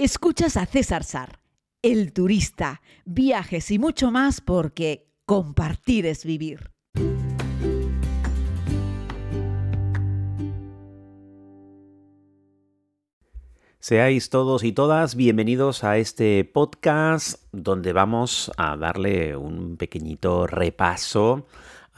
Escuchas a César Sar, el turista, viajes y mucho más porque compartir es vivir. Seáis todos y todas bienvenidos a este podcast donde vamos a darle un pequeñito repaso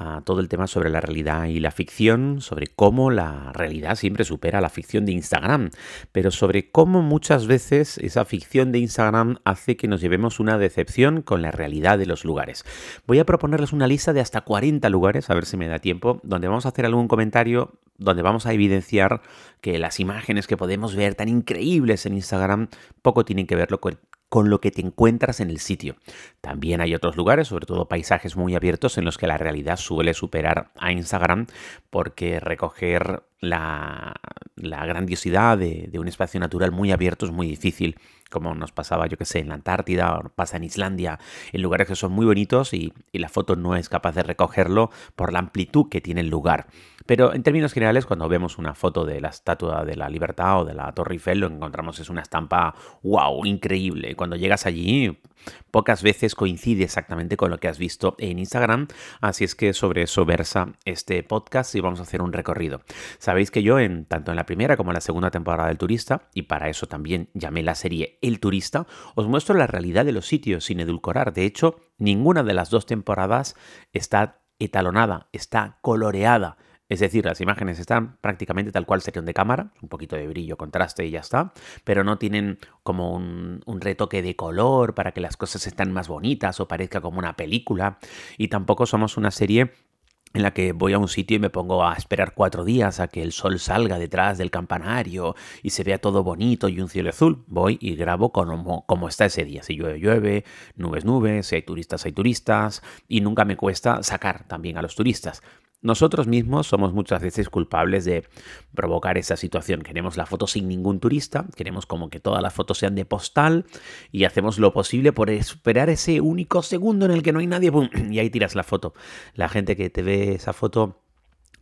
a todo el tema sobre la realidad y la ficción, sobre cómo la realidad siempre supera la ficción de Instagram, pero sobre cómo muchas veces esa ficción de Instagram hace que nos llevemos una decepción con la realidad de los lugares. Voy a proponerles una lista de hasta 40 lugares, a ver si me da tiempo, donde vamos a hacer algún comentario, donde vamos a evidenciar que las imágenes que podemos ver tan increíbles en Instagram poco tienen que ver con con lo que te encuentras en el sitio. También hay otros lugares, sobre todo paisajes muy abiertos, en los que la realidad suele superar a Instagram porque recoger la, grandiosidad de, un espacio natural muy abierto es muy difícil, como nos pasaba, yo que sé, en la Antártida o pasa en Islandia, en lugares que son muy bonitos y, y la foto no es capaz de recogerlo por la amplitud que tiene el lugar. Pero en términos generales, cuando vemos una foto de la Estatua de la Libertad o de la Torre Eiffel, lo encontramos es una estampa, wow, increíble. Cuando llegas allí, pocas veces coincide exactamente con lo que has visto en Instagram, así es que sobre eso versa este podcast y vamos a hacer un recorrido. Sabéis que yo, en, tanto en la primera como en la segunda temporada del Turista, y para eso también llamé la serie El Turista, os muestro la realidad de los sitios sin edulcorar. De hecho, ninguna de las dos temporadas está etalonada, está coloreada es decir, las imágenes están prácticamente tal cual serían de cámara, un poquito de brillo, contraste y ya está, pero no tienen como un, retoque de color para que las cosas estén más bonitas o parezca como una película. Y tampoco somos una serie en la que voy a un sitio y me pongo a esperar cuatro días a que el sol salga detrás del campanario y se vea todo bonito y un cielo azul. Voy y grabo como, como está ese día. Si llueve, llueve, nubes, nubes, si hay turistas, hay turistas y nunca me cuesta sacar también a los turistas. Nosotros mismos somos muchas veces culpables de provocar esa situación. Queremos la foto sin ningún turista, queremos como que todas las fotos sean de postal y hacemos lo posible por esperar ese único segundo en el que no hay nadie y ahí tiras la foto. La gente que te ve esa foto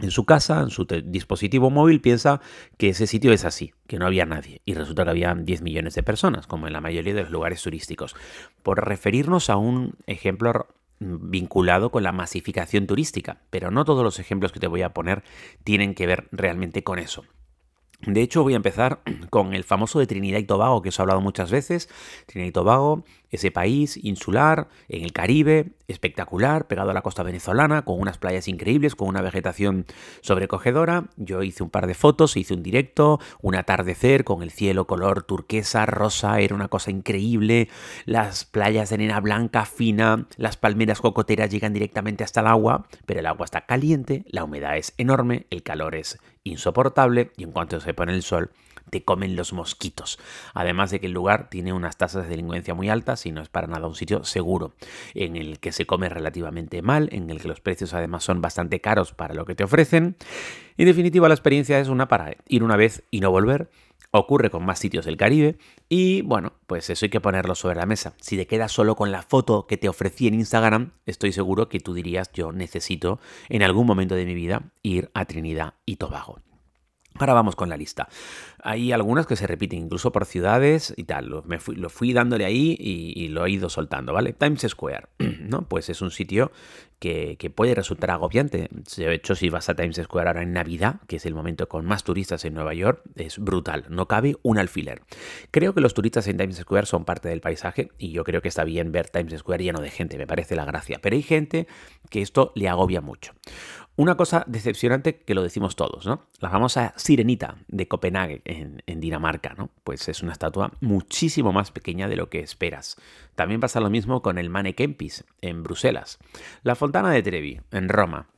en su casa, en su dispositivo móvil, piensa que ese sitio es así, que no había nadie. Y resulta que habían 10 millones de personas, como en la mayoría de los lugares turísticos. Por referirnos a un ejemplo vinculado con la masificación turística, pero no todos los ejemplos que te voy a poner tienen que ver realmente con eso. De hecho, voy a empezar con el famoso de Trinidad y Tobago, que os he hablado muchas veces. Trinidad y Tobago, ese país insular, en el Caribe, espectacular, pegado a la costa venezolana, con unas playas increíbles, con una vegetación sobrecogedora. Yo hice un par de fotos, hice un directo, un atardecer con el cielo color turquesa, rosa, era una cosa increíble. Las playas de arena blanca, fina, las palmeras cocoteras llegan directamente hasta el agua, pero el agua está caliente, la humedad es enorme, el calor es insoportable y en cuanto se pone el sol te comen los mosquitos. Además de que el lugar tiene unas tasas de delincuencia muy altas y no es para nada un sitio seguro, en el que se come relativamente mal, en el que los precios además son bastante caros para lo que te ofrecen. En definitiva, la experiencia es una para ir una vez y no volver. Ocurre con más sitios del Caribe y bueno, pues eso hay que ponerlo sobre la mesa. Si te quedas solo con la foto que te ofrecí en Instagram, estoy seguro que tú dirías yo necesito en algún momento de mi vida ir a Trinidad y Tobago. Ahora vamos con la lista. Hay algunas que se repiten incluso por ciudades y tal. Lo, me fui, lo fui dándole ahí y, lo he ido soltando, ¿vale? Times Square, ¿no? Pues es un sitio que, puede resultar agobiante. De hecho, si vas a Times Square ahora en Navidad, que es el momento con más turistas en Nueva York, es brutal. No cabe un alfiler. Creo que los turistas en Times Square son parte del paisaje y yo creo que está bien ver Times Square lleno de gente. Me parece la gracia. Pero hay gente que esto le agobia mucho. Una cosa decepcionante que lo decimos todos, ¿no? La famosa sirenita de Copenhague en, Dinamarca, ¿no? Pues es una estatua muchísimo más pequeña de lo que esperas. También pasa lo mismo con el Mane Kempis en Bruselas. La Fontana de Trevi en Roma.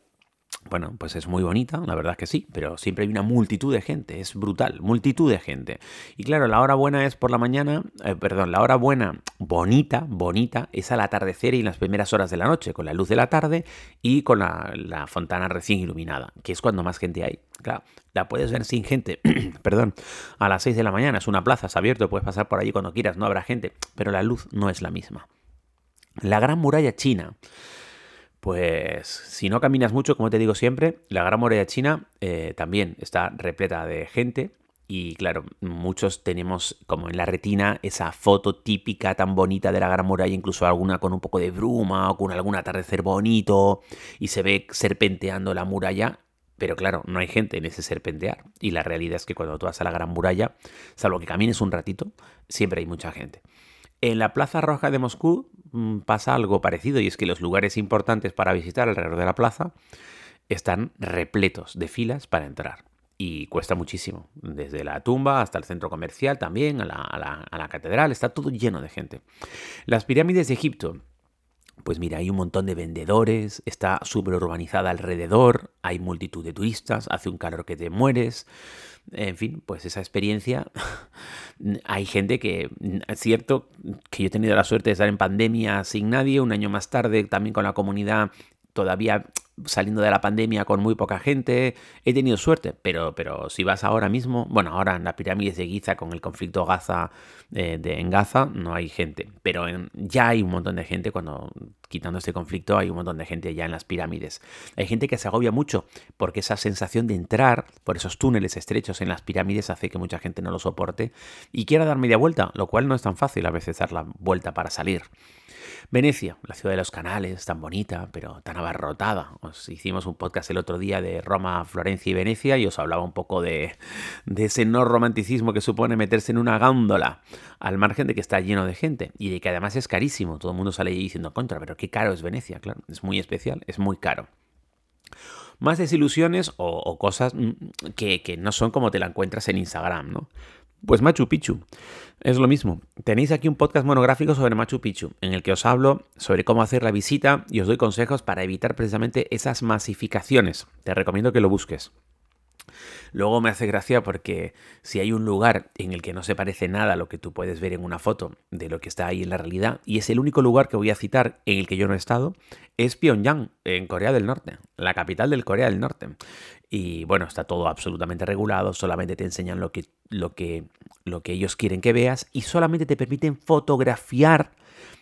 Bueno, pues es muy bonita, la verdad es que sí, pero siempre hay una multitud de gente, es brutal, multitud de gente. Y claro, la hora buena es por la mañana, eh, perdón, la hora buena, bonita, bonita, es al atardecer y en las primeras horas de la noche, con la luz de la tarde y con la, la fontana recién iluminada, que es cuando más gente hay. Claro, la puedes ver sin gente, perdón, a las 6 de la mañana, es una plaza, es abierto, puedes pasar por allí cuando quieras, no habrá gente, pero la luz no es la misma. La gran muralla china. Pues si no caminas mucho, como te digo siempre, la Gran Muralla China eh, también está repleta de gente Y claro, muchos tenemos como en la retina esa foto típica tan bonita de la Gran Muralla, incluso alguna con un poco de bruma o con algún atardecer bonito y se ve serpenteando la muralla. Pero claro, no hay gente en ese serpentear. Y la realidad es que cuando tú vas a la Gran Muralla, salvo que camines un ratito, siempre hay mucha gente. En la Plaza Roja de Moscú mm, pasa algo parecido y es que los lugares importantes para visitar alrededor de la plaza están repletos de filas para entrar y cuesta muchísimo. Desde la tumba hasta el centro comercial también, a la, catedral, está todo lleno de gente. Las pirámides de Egipto. Pues mira, hay un montón de vendedores, está súper urbanizada alrededor, hay multitud de turistas, hace un calor que te mueres. En fin, pues esa experiencia. hay gente que, es cierto que yo he tenido la suerte de estar en pandemia sin nadie, un año más tarde también con la comunidad todavía saliendo de la pandemia con muy poca gente, he tenido suerte, pero, pero si vas ahora mismo, bueno, ahora en las pirámides de Giza con el conflicto Gaza eh, de, en Gaza no hay gente, pero ya hay un montón de gente cuando quitando este conflicto hay un montón de gente ya en las pirámides. Hay gente que se agobia mucho porque esa sensación de entrar por esos túneles estrechos en las pirámides hace que mucha gente no lo soporte y quiera dar media vuelta, lo cual no es tan fácil a veces dar la vuelta para salir. Venecia, la ciudad de los canales, tan bonita, pero tan abarrotada. Os hicimos un podcast el otro día de Roma, Florencia y Venecia y os hablaba un poco de, ese no romanticismo que supone meterse en una gándola, al margen de que está lleno de gente y de que además es carísimo. Todo el mundo sale diciendo contra, pero qué caro es Venecia, claro, es muy especial, es muy caro más desilusiones o, cosas mm, que, que, no son como te la encuentras en Instagram, ¿no? Pues Machu Picchu. Es lo mismo. Tenéis aquí un podcast monográfico sobre Machu Picchu, en el que os hablo sobre cómo hacer la visita y os doy consejos para evitar precisamente esas masificaciones. Te recomiendo que lo busques. Luego me hace gracia porque si hay un lugar en el que no se parece nada a lo que tú puedes ver en una foto de lo que está ahí en la realidad, y es el único lugar que voy a citar en el que yo no he estado, es Pyongyang, en Corea del Norte, la capital del Corea del Norte. Y bueno, está todo absolutamente regulado, solamente te enseñan lo que, lo que, lo que ellos quieren que veas y solamente te permiten fotografiar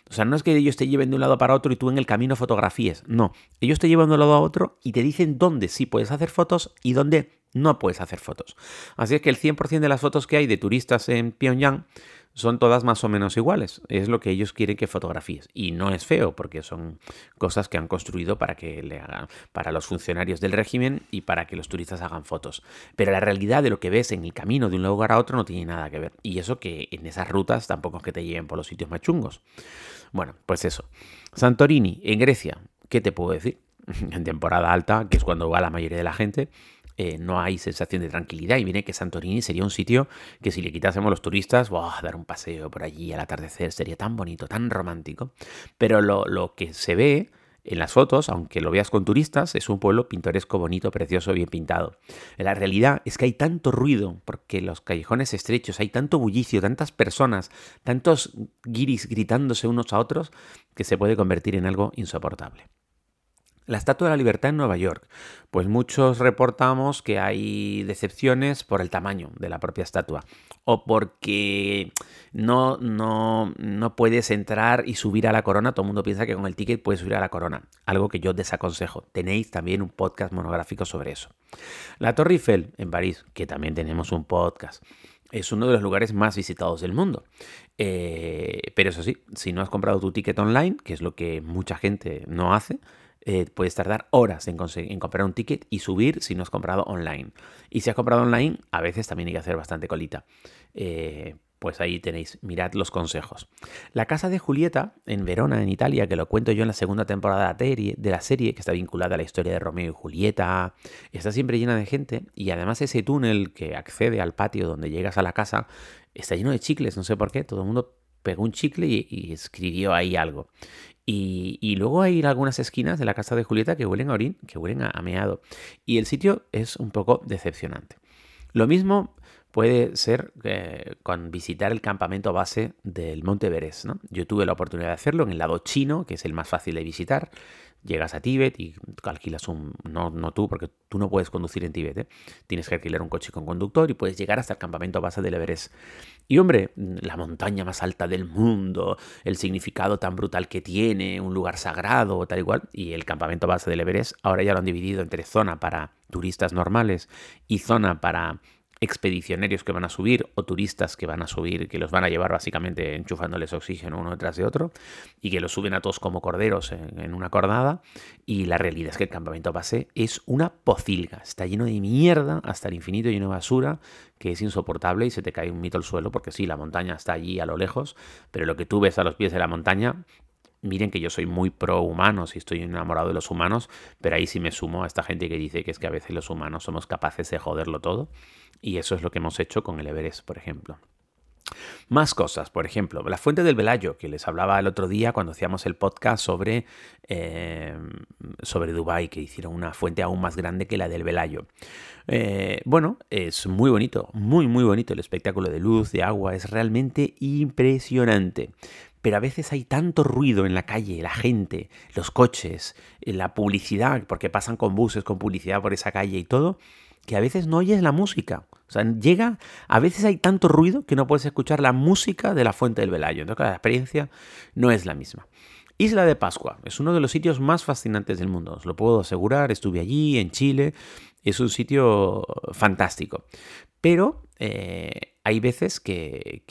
o sea, no es que ellos te lleven de un lado para otro y tú en el camino fotografíes. No, ellos te llevan de un lado a otro y te dicen dónde sí puedes hacer fotos y dónde no puedes hacer fotos. Así es que el 100% de las fotos que hay de turistas en Pyongyang son todas más o menos iguales. Es lo que ellos quieren que fotografíes. Y no es feo, porque son cosas que han construido para que le hagan, para los funcionarios del régimen y para que los turistas hagan fotos. Pero la realidad de lo que ves en el camino de un lugar a otro no tiene nada que ver. Y eso que en esas rutas tampoco es que te lleven por los sitios más chungos. Bueno, pues eso. Santorini, en Grecia, ¿qué te puedo decir? En temporada alta, que es cuando va la mayoría de la gente, eh, no hay sensación de tranquilidad. Y viene que Santorini sería un sitio que si le quitásemos los turistas, dar un paseo por allí al atardecer sería tan bonito, tan romántico. Pero lo, lo que se ve en las fotos, aunque lo veas con turistas, es un pueblo pintoresco, bonito, precioso, bien pintado. La realidad es que hay tanto ruido, porque los callejones estrechos, hay tanto bullicio, tantas personas, tantos guiris gritándose unos a otros, que se puede convertir en algo insoportable. La Estatua de la Libertad en Nueva York. Pues muchos reportamos que hay decepciones por el tamaño de la propia estatua o porque no, no, no puedes entrar y subir a la corona. Todo el mundo piensa que con el ticket puedes subir a la corona, algo que yo desaconsejo. Tenéis también un podcast monográfico sobre eso. La Torre Eiffel en París, que también tenemos un podcast es uno de los lugares más visitados del mundo. Eh, pero eso sí, si no has comprado tu ticket online, que es lo que mucha gente no hace, eh, puedes tardar horas en, comprar un ticket y subir si no has comprado online. Y si has comprado online, a veces también hay que hacer bastante colita. Eh, pues ahí tenéis, mirad los consejos. La casa de Julieta, en Verona, en Italia, que lo cuento yo en la segunda temporada de la serie, que está vinculada a la historia de Romeo y Julieta, está siempre llena de gente y además ese túnel que accede al patio donde llegas a la casa está lleno de chicles, no sé por qué, todo el mundo pegó un chicle y, escribió ahí algo. Y, luego hay algunas esquinas de la casa de Julieta que huelen a orín, que huelen a, meado. Y el sitio es un poco decepcionante. Lo mismo puede ser eh, con visitar el campamento base del Monte Everest. ¿no? Yo tuve la oportunidad de hacerlo en el lado chino, que es el más fácil de visitar llegas a Tíbet y alquilas un... No, no tú, porque tú no puedes conducir en Tíbet, ¿eh? Tienes que alquilar un coche con conductor y puedes llegar hasta el campamento base del Everest. Y hombre, la montaña más alta del mundo, el significado tan brutal que tiene, un lugar sagrado, tal igual, y el campamento base del Everest, ahora ya lo han dividido entre zona para turistas normales y zona para expedicionarios que van a subir o turistas que van a subir, que los van a llevar básicamente enchufándoles oxígeno uno detrás de otro y que los suben a todos como corderos en, una cordada. Y la realidad es que el campamento base es una pocilga, está lleno de mierda hasta el infinito, lleno de basura, que es insoportable y se te cae un mito al suelo porque sí, la montaña está allí a lo lejos, pero lo que tú ves a los pies de la montaña Miren que yo soy muy pro humanos y estoy enamorado de los humanos, pero ahí sí me sumo a esta gente que dice que es que a veces los humanos somos capaces de joderlo todo. Y eso es lo que hemos hecho con el Everest, por ejemplo. Más cosas, por ejemplo, la fuente del Velayo, que les hablaba el otro día cuando hacíamos el podcast sobre, eh, sobre Dubái, que hicieron una fuente aún más grande que la del Velayo. Eh, bueno, es muy bonito, muy, muy bonito el espectáculo de luz, de agua, es realmente impresionante pero a veces hay tanto ruido en la calle, la gente, los coches, eh, la publicidad, porque pasan con buses, con publicidad por esa calle y todo, que a veces no oyes la música. O sea, llega, a veces hay tanto ruido que no puedes escuchar la música de la fuente del Velayo. Entonces, la experiencia no es la misma. Isla de Pascua es uno de los sitios más fascinantes del mundo, os lo puedo asegurar. Estuve allí, en Chile, es un sitio fantástico. Pero eh, hay veces que,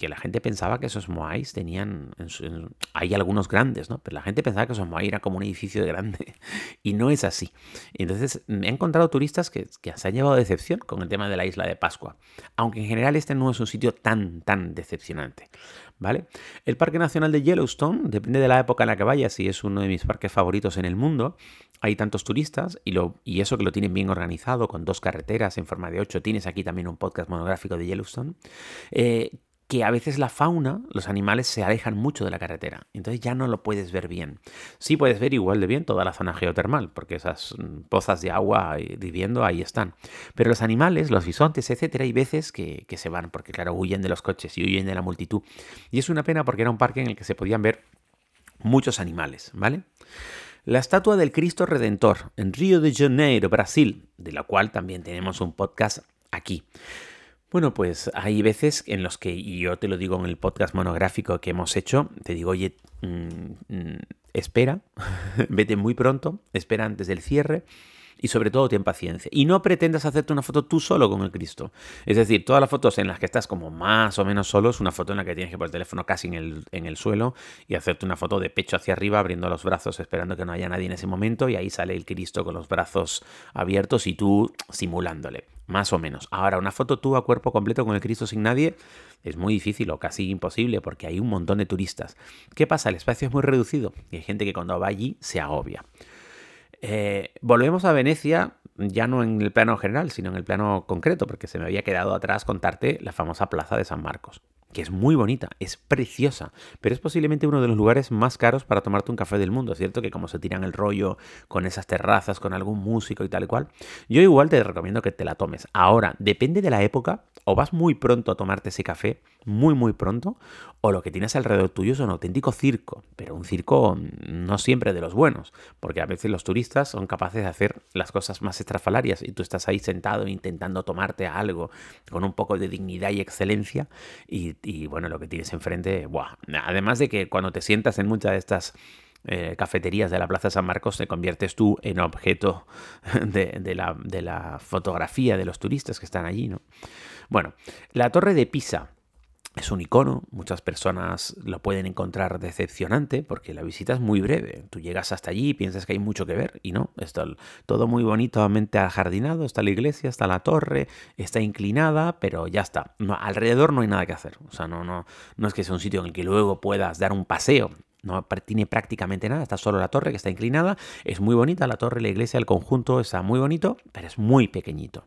la gente pensaba que esos Moais tenían. hay algunos grandes, ¿no? Pero la gente pensaba que esos Moais era como un edificio grande. Y no es así. Entonces, he encontrado turistas que, se han llevado decepción con el tema de la isla de Pascua. Aunque en general este no es un sitio tan, tan decepcionante. ¿Vale? El Parque Nacional de Yellowstone, depende de la época en la que vayas, y es uno de mis parques favoritos en el mundo. Hay tantos turistas y, eso que lo tienen bien organizado, con dos carreteras en forma de ocho. Tienes aquí también un podcast monográfico de Yellowstone. Eh, que a veces la fauna, los animales se alejan mucho de la carretera, entonces ya no lo puedes ver bien. Sí puedes ver igual de bien toda la zona geotermal, porque esas mm, pozas de agua viviendo ahí están. Pero los animales, los bisontes, etcétera, hay veces que, que se van, porque claro, huyen de los coches y huyen de la multitud. Y es una pena porque era un parque en el que se podían ver muchos animales, ¿vale? La estatua del Cristo Redentor en Río de Janeiro, Brasil, de la cual también tenemos un podcast aquí. Bueno, pues hay veces en los que, y yo te lo digo en el podcast monográfico que hemos hecho, te digo, oye, mm, mm, espera, vete muy pronto, espera antes del cierre y sobre todo ten paciencia. Y no pretendas hacerte una foto tú solo con el Cristo. Es decir, todas las fotos en las que estás como más o menos solo es una foto en la que tienes que poner el teléfono casi en el, en el suelo y hacerte una foto de pecho hacia arriba, abriendo los brazos, esperando que no haya nadie en ese momento y ahí sale el Cristo con los brazos abiertos y tú simulándole. Más o menos. Ahora, una foto tú a cuerpo completo con el Cristo sin nadie es muy difícil o casi imposible porque hay un montón de turistas. ¿Qué pasa? El espacio es muy reducido y hay gente que cuando va allí se agobia. Eh, volvemos a Venecia, ya no en el plano general, sino en el plano concreto, porque se me había quedado atrás contarte la famosa Plaza de San Marcos que es muy bonita, es preciosa, pero es posiblemente uno de los lugares más caros para tomarte un café del mundo. Cierto que como se tiran el rollo con esas terrazas, con algún músico y tal y cual, yo igual te recomiendo que te la tomes. Ahora, depende de la época, o vas muy pronto a tomarte ese café, muy muy pronto, o lo que tienes alrededor tuyo es un auténtico circo, pero un circo no siempre de los buenos, porque a veces los turistas son capaces de hacer las cosas más estrafalarias y tú estás ahí sentado intentando tomarte algo con un poco de dignidad y excelencia y y bueno, lo que tienes enfrente, ¡buah! Además de que cuando te sientas en muchas de estas eh, cafeterías de la Plaza San Marcos te conviertes tú en objeto de, la, de la fotografía de los turistas que están allí, ¿no? Bueno, la Torre de Pisa es un icono, muchas personas lo pueden encontrar decepcionante porque la visita es muy breve. Tú llegas hasta allí y piensas que hay mucho que ver y no, está todo muy bonitamente ajardinado, está la iglesia, está la torre, está inclinada, pero ya está. alrededor no hay nada que hacer. O sea, no, no, no es que sea un sitio en el que luego puedas dar un paseo. No tiene prácticamente nada, está solo la torre que está inclinada, es muy bonita la torre, la iglesia, el conjunto está muy bonito, pero es muy pequeñito.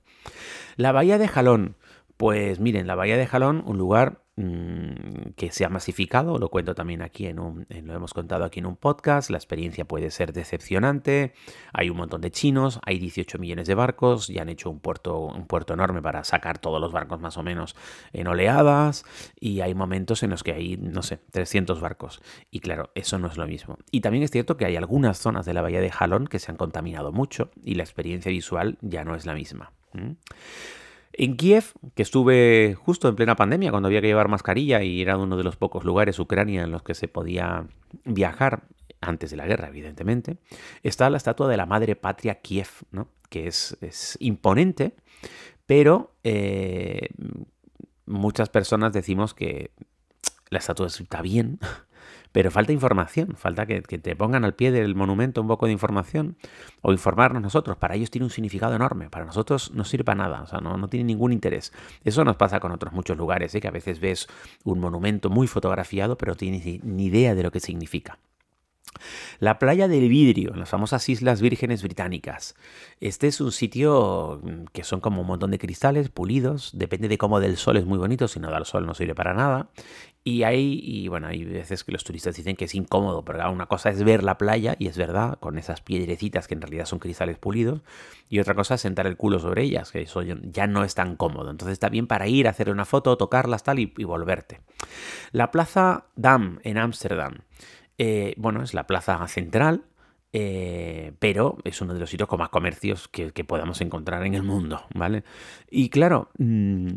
La bahía de Jalón, pues miren, la bahía de Jalón, un lugar que se ha masificado, lo cuento también aquí en un, lo hemos contado aquí en un podcast, la experiencia puede ser decepcionante, hay un montón de chinos, hay 18 millones de barcos, ya han hecho un puerto, un puerto enorme para sacar todos los barcos más o menos en oleadas y hay momentos en los que hay, no sé, 300 barcos y claro, eso no es lo mismo. Y también es cierto que hay algunas zonas de la bahía de Jalón que se han contaminado mucho y la experiencia visual ya no es la misma. En Kiev, que estuve justo en plena pandemia, cuando había que llevar mascarilla y era uno de los pocos lugares, Ucrania, en los que se podía viajar, antes de la guerra, evidentemente, está la estatua de la madre patria Kiev, que es, imponente, pero eh, muchas personas decimos que la estatua está bien, pero falta información, falta que, te pongan al pie del monumento un poco de información o informarnos nosotros. Para ellos tiene un significado enorme, para nosotros no sirve para nada, o sea, no, tiene ningún interés. Eso nos pasa con otros muchos lugares, ¿eh? que a veces ves un monumento muy fotografiado, pero tienes ni idea de lo que significa. La playa del vidrio, en las famosas Islas Vírgenes Británicas. Este es un sitio mm, que son como un montón de cristales pulidos, depende de cómo del sol es muy bonito, si no da el sol no sirve para nada. Y hay, y bueno, hay veces que los turistas dicen que es incómodo, pero una cosa es ver la playa, y es verdad, con esas piedrecitas que en realidad son cristales pulidos, y otra cosa es sentar el culo sobre ellas, que eso ya no es tan cómodo. Entonces está bien para ir, hacer una foto, tocarlas tal y, y volverte. La Plaza Dam en Ámsterdam. Eh, bueno, es la plaza central, eh, pero es uno de los sitios con más comercios que, podamos encontrar en el mundo, ¿vale? Y claro, mm,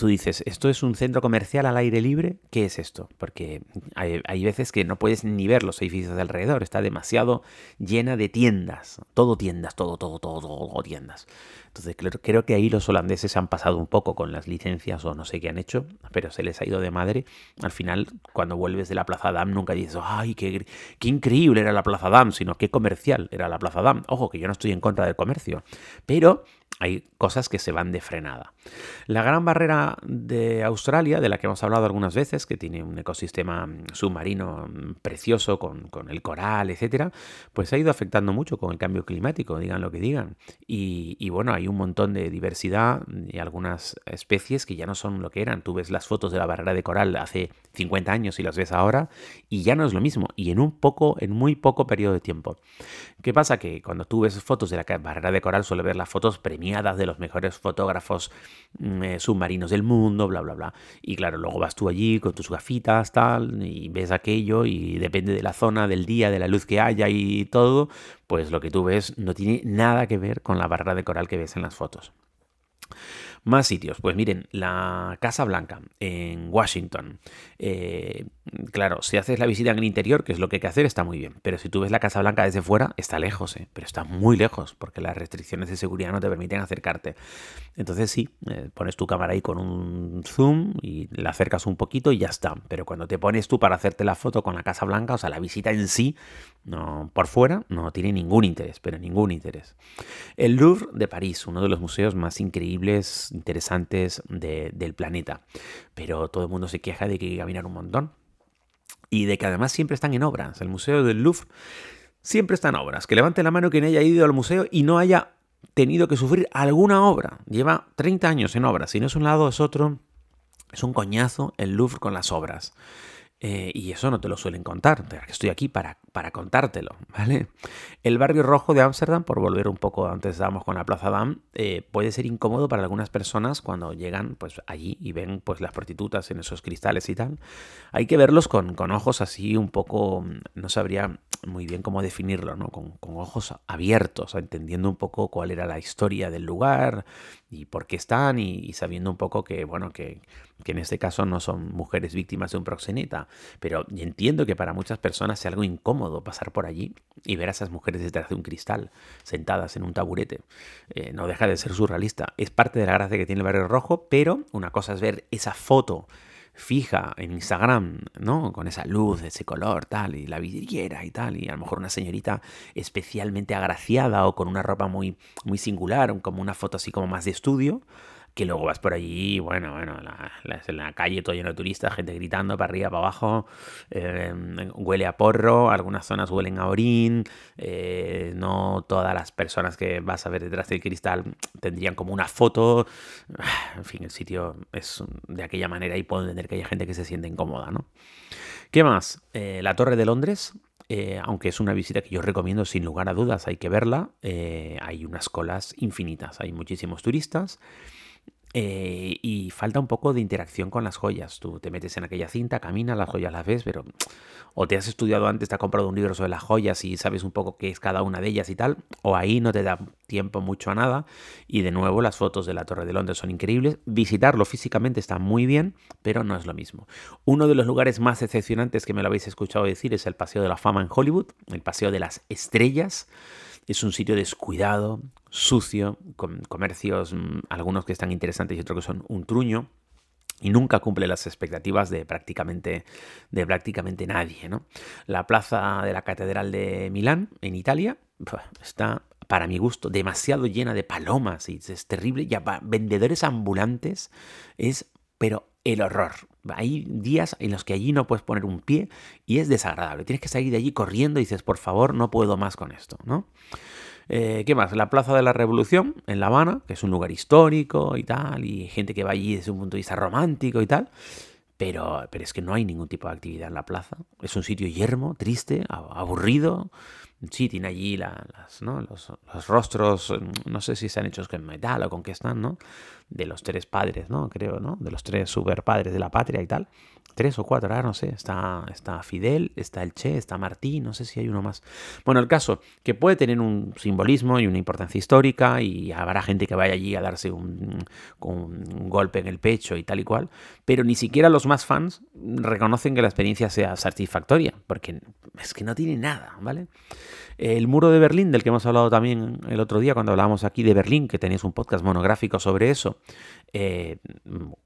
tú dices, ¿esto es un centro comercial al aire libre? ¿Qué es esto? Porque hay, hay, veces que no puedes ni ver los edificios de alrededor, está demasiado llena de tiendas, todo tiendas, todo, todo, todo, todo tiendas. Entonces creo, que ahí los holandeses han pasado un poco con las licencias o no sé qué han hecho, pero se les ha ido de madre. Al final, cuando vuelves de la Plaza Dam, nunca dices, ay, qué, qué increíble era la Plaza Dam, sino qué comercial era la Plaza Dam. Ojo, que yo no estoy en contra del comercio, pero hay cosas que se van de frenada. La gran barrera de Australia, de la que hemos hablado algunas veces, que tiene un ecosistema submarino precioso con, el coral, etcétera, pues ha ido afectando mucho con el cambio climático, digan lo que digan. Y, y bueno, hay un montón de diversidad y algunas especies que ya no son lo que eran. Tú ves las fotos de la barrera de coral hace 50 años y las ves ahora y ya no es lo mismo. Y en un poco, en muy poco periodo de tiempo. ¿Qué pasa? Que cuando tú ves fotos de la barrera de coral suele ver las fotos premiadas de los mejores fotógrafos mm, eh, submarinos del mundo, bla, bla, bla. Y claro, luego vas tú allí con tus gafitas, tal, y ves aquello y depende de la zona, del día, de la luz que haya y todo, pues lo que tú ves no tiene nada que ver con la barrera de coral que ves en las fotos. Más sitios. Pues miren, la Casa Blanca en Washington. Eh, claro, si haces la visita en el interior, que es lo que hay que hacer, está muy bien. Pero si tú ves la Casa Blanca desde fuera, está lejos, ¿eh? pero está muy lejos, porque las restricciones de seguridad no te permiten acercarte. Entonces sí, eh, pones tu cámara ahí con un zoom y la acercas un poquito y ya está. Pero cuando te pones tú para hacerte la foto con la Casa Blanca, o sea, la visita en sí, no, por fuera, no tiene ningún interés, pero ningún interés. El Louvre de París, uno de los museos más increíbles, interesantes del planeta. Pero todo el mundo se queja de que hay que caminar un montón y de que además siempre están en obras. El Museo del Louvre siempre está en obras. Que levante la mano quien haya ido al museo y no haya tenido que sufrir alguna obra. Lleva 30 años en obras. Si no es un lado, es otro. Es un coñazo el Louvre con las obras. Eh, y eso no te lo suelen contar, estoy aquí para, para contártelo, ¿vale? El barrio rojo de Ámsterdam, por volver un poco antes estábamos con la Plaza Dam, eh, puede ser incómodo para algunas personas cuando llegan pues allí y ven pues las prostitutas en esos cristales y tal. Hay que verlos con, con ojos así un poco, no sabría muy bien cómo definirlo, ¿no? Con, ojos abiertos, entendiendo un poco cuál era la historia del lugar y por qué están y, sabiendo un poco que, bueno, que, que, en este caso no son mujeres víctimas de un proxeneta, pero entiendo que para muchas personas sea algo incómodo pasar por allí y ver a esas mujeres detrás de un cristal, sentadas en un taburete. Eh, no deja de ser surrealista. Es parte de la gracia que tiene el barrio rojo, pero una cosa es ver esa foto fija en Instagram, ¿no? Con esa luz, ese color, tal, y la vidriera y tal, y a lo mejor una señorita especialmente agraciada o con una ropa muy, muy singular, como una foto así como más de estudio, que luego vas por allí, bueno, bueno, la, en la calle todo lleno de turistas, gente gritando para arriba, para abajo, eh, huele a porro, algunas zonas huelen a orín, eh, no todas las personas que vas a ver detrás del cristal tendrían como una foto, en fin, el sitio es de aquella manera y puedo entender que hay gente que se siente incómoda, ¿no? ¿Qué más? Eh, la Torre de Londres, aunque es una visita que yo recomiendo sin lugar a dudas, hay que verla. hay unas colas infinitas, hay muchísimos turistas. Eh, y falta un poco de interacción con las joyas. Tú te metes en aquella cinta, caminas, las joyas las ves, pero o te has estudiado antes, te has comprado un libro sobre las joyas y sabes un poco qué es cada una de ellas y tal, o ahí no te da tiempo mucho a nada. Y de nuevo, las fotos de la Torre de Londres son increíbles. Visitarlo físicamente está muy bien, pero no es lo mismo. Uno de los lugares más decepcionantes que me lo habéis escuchado decir es el Paseo de la Fama en Hollywood, el Paseo de las Estrellas. Es un sitio descuidado, sucio, con comercios, mm, algunos que están interesantes y otros que son un truño. Y nunca cumple las expectativas de prácticamente, de prácticamente nadie. ¿no? La plaza de la Catedral de Milán, en Italia, está, para mi gusto, demasiado llena de palomas y es terrible. Ya vendedores ambulantes es, pero el horror. Hay días en los que allí no puedes poner un pie y es desagradable. Tienes que salir de allí corriendo y dices, por favor, no puedo más con esto, ¿no? Eh, ¿Qué más? La Plaza de la Revolución en La Habana, que es un lugar histórico y tal, y gente que va allí desde un punto de vista romántico y tal. Pero, pero es que no hay ningún tipo de actividad en la plaza. Es un sitio yermo, triste, aburrido. Sí, tiene allí las, los, los, rostros, no sé si están hechos con metal o con qué están, ¿no? De los tres padres, ¿no? Creo, ¿no? De los tres super padres de la patria y tal tres o cuatro, ahora no sé, está, está Fidel, está el Che, está Martí, no sé si hay uno más. Bueno, el caso, que puede tener un simbolismo y una importancia histórica y habrá gente que vaya allí a darse un, un golpe en el pecho y tal y cual, pero ni siquiera los más fans reconocen que la experiencia sea satisfactoria, porque es que no tiene nada, ¿vale? El muro de Berlín, del que hemos hablado también el otro día cuando hablábamos aquí de Berlín, que tenéis un podcast monográfico sobre eso. Eh,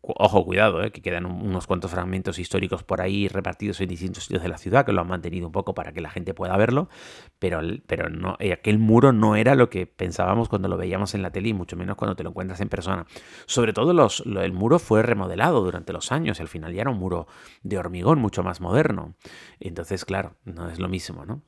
ojo, cuidado, eh, que quedan unos cuantos fragmentos históricos por ahí repartidos en distintos sitios de la ciudad, que lo han mantenido un poco para que la gente pueda verlo, pero, pero no, eh, aquel muro no era lo que pensábamos cuando lo veíamos en la tele y mucho menos cuando te lo encuentras en persona. Sobre todo el muro fue remodelado durante los años y al final ya era un muro de hormigón mucho más moderno. Entonces, claro, no es lo mismo, ¿no?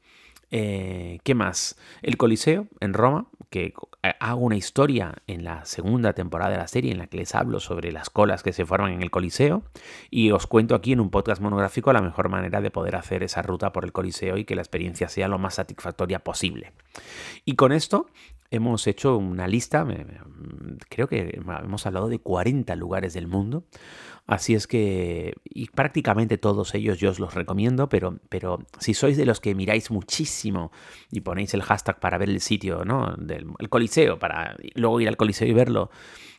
Eh, ¿Qué más? El Coliseo en Roma, que hago una historia en la segunda temporada de la serie en la que les hablo sobre las colas que se forman en el Coliseo y os cuento aquí en un podcast monográfico la mejor manera de poder hacer esa ruta por el Coliseo y que la experiencia sea lo más satisfactoria posible. Y con esto hemos hecho una lista, creo que hemos hablado de 40 lugares del mundo Así es que, y prácticamente todos ellos yo os los recomiendo, pero, pero si sois de los que miráis muchísimo y ponéis el hashtag para ver el sitio, ¿no? Del el Coliseo, para luego ir al Coliseo y verlo,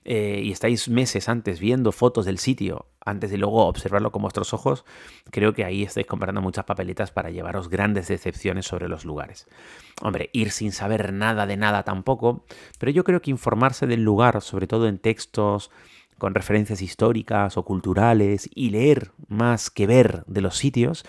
eh, y estáis meses antes viendo fotos del sitio, antes de luego observarlo con vuestros ojos, creo que ahí estáis comprando muchas papeletas para llevaros grandes decepciones sobre los lugares. Hombre, ir sin saber nada de nada tampoco, pero yo creo que informarse del lugar, sobre todo en textos, con referencias históricas o culturales y leer más que ver de los sitios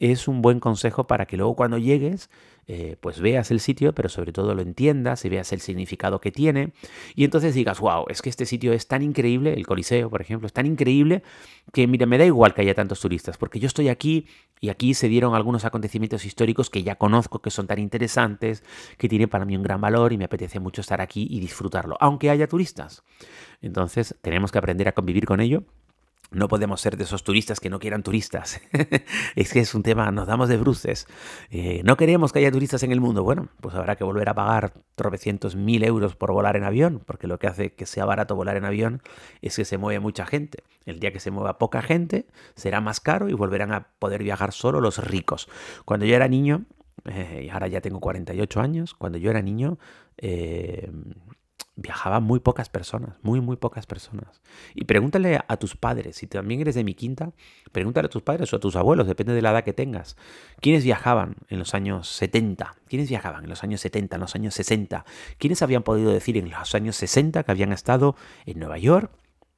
es un buen consejo para que luego cuando llegues eh, pues veas el sitio, pero sobre todo lo entiendas y veas el significado que tiene. Y entonces digas, wow, es que este sitio es tan increíble, el Coliseo, por ejemplo, es tan increíble que, mira, me da igual que haya tantos turistas, porque yo estoy aquí y aquí se dieron algunos acontecimientos históricos que ya conozco, que son tan interesantes, que tienen para mí un gran valor y me apetece mucho estar aquí y disfrutarlo, aunque haya turistas. Entonces, tenemos que aprender a convivir con ello no podemos ser de esos turistas que no quieran turistas. es que es un tema, nos damos de bruces. Eh, no queremos que haya turistas en el mundo. Bueno, pues habrá que volver a pagar tropecientos mil euros por volar en avión, porque lo que hace que sea barato volar en avión es que se mueve mucha gente. El día que se mueva poca gente, será más caro y volverán a poder viajar solo los ricos. Cuando yo era niño, eh, ahora ya tengo 48 años, cuando yo era niño, eh, viajaban muy pocas personas, muy, muy pocas personas. Y pregúntale a tus padres, si también eres de mi quinta, pregúntale a tus padres o a tus abuelos, depende de la edad que tengas. ¿Quiénes viajaban en los años 70? ¿Quiénes viajaban en los años 70, en los años 60? ¿Quiénes habían podido decir en los años 60 que habían estado en Nueva York,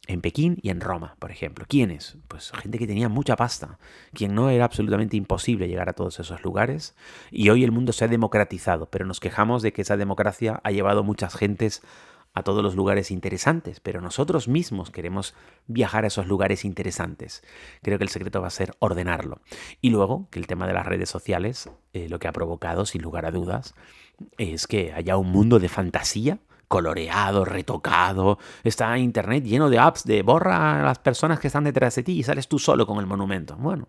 en Pekín y en Roma, por ejemplo. ¿Quiénes? Pues gente que tenía mucha pasta, quien no era absolutamente imposible llegar a todos esos lugares. Y hoy el mundo se ha democratizado, pero nos quejamos de que esa democracia ha llevado muchas gentes a todos los lugares interesantes, pero nosotros mismos queremos viajar a esos lugares interesantes. Creo que el secreto va a ser ordenarlo. Y luego, que el tema de las redes sociales, eh, lo que ha provocado, sin lugar a dudas, es que haya un mundo de fantasía coloreado, retocado. Está Internet lleno de apps de borra a las personas que están detrás de ti y sales tú solo con el monumento. Bueno,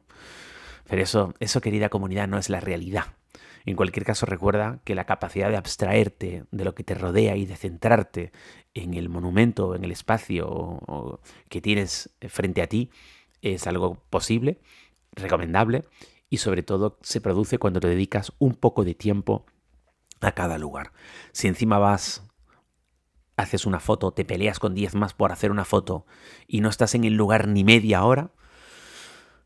pero eso, eso querida comunidad, no es la realidad. En cualquier caso, recuerda que la capacidad de abstraerte de lo que te rodea y de centrarte en el monumento, en el espacio que tienes frente a ti, es algo posible, recomendable y sobre todo se produce cuando te dedicas un poco de tiempo a cada lugar. Si encima vas, haces una foto, te peleas con 10 más por hacer una foto y no estás en el lugar ni media hora,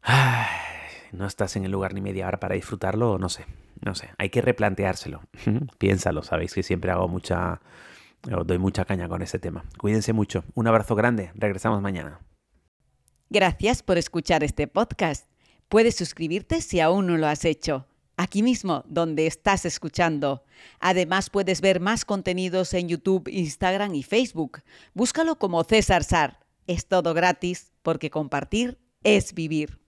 no estás en el lugar ni media hora para disfrutarlo, no sé, no sé, hay que replanteárselo. Piénsalo, sabéis que siempre hago mucha, doy mucha caña con ese tema. Cuídense mucho, un abrazo grande, regresamos mañana. Gracias por escuchar este podcast. Puedes suscribirte si aún no lo has hecho, aquí mismo donde estás escuchando. Además puedes ver más contenidos en YouTube, Instagram y Facebook. Búscalo como César Sar. Es todo gratis porque compartir es vivir.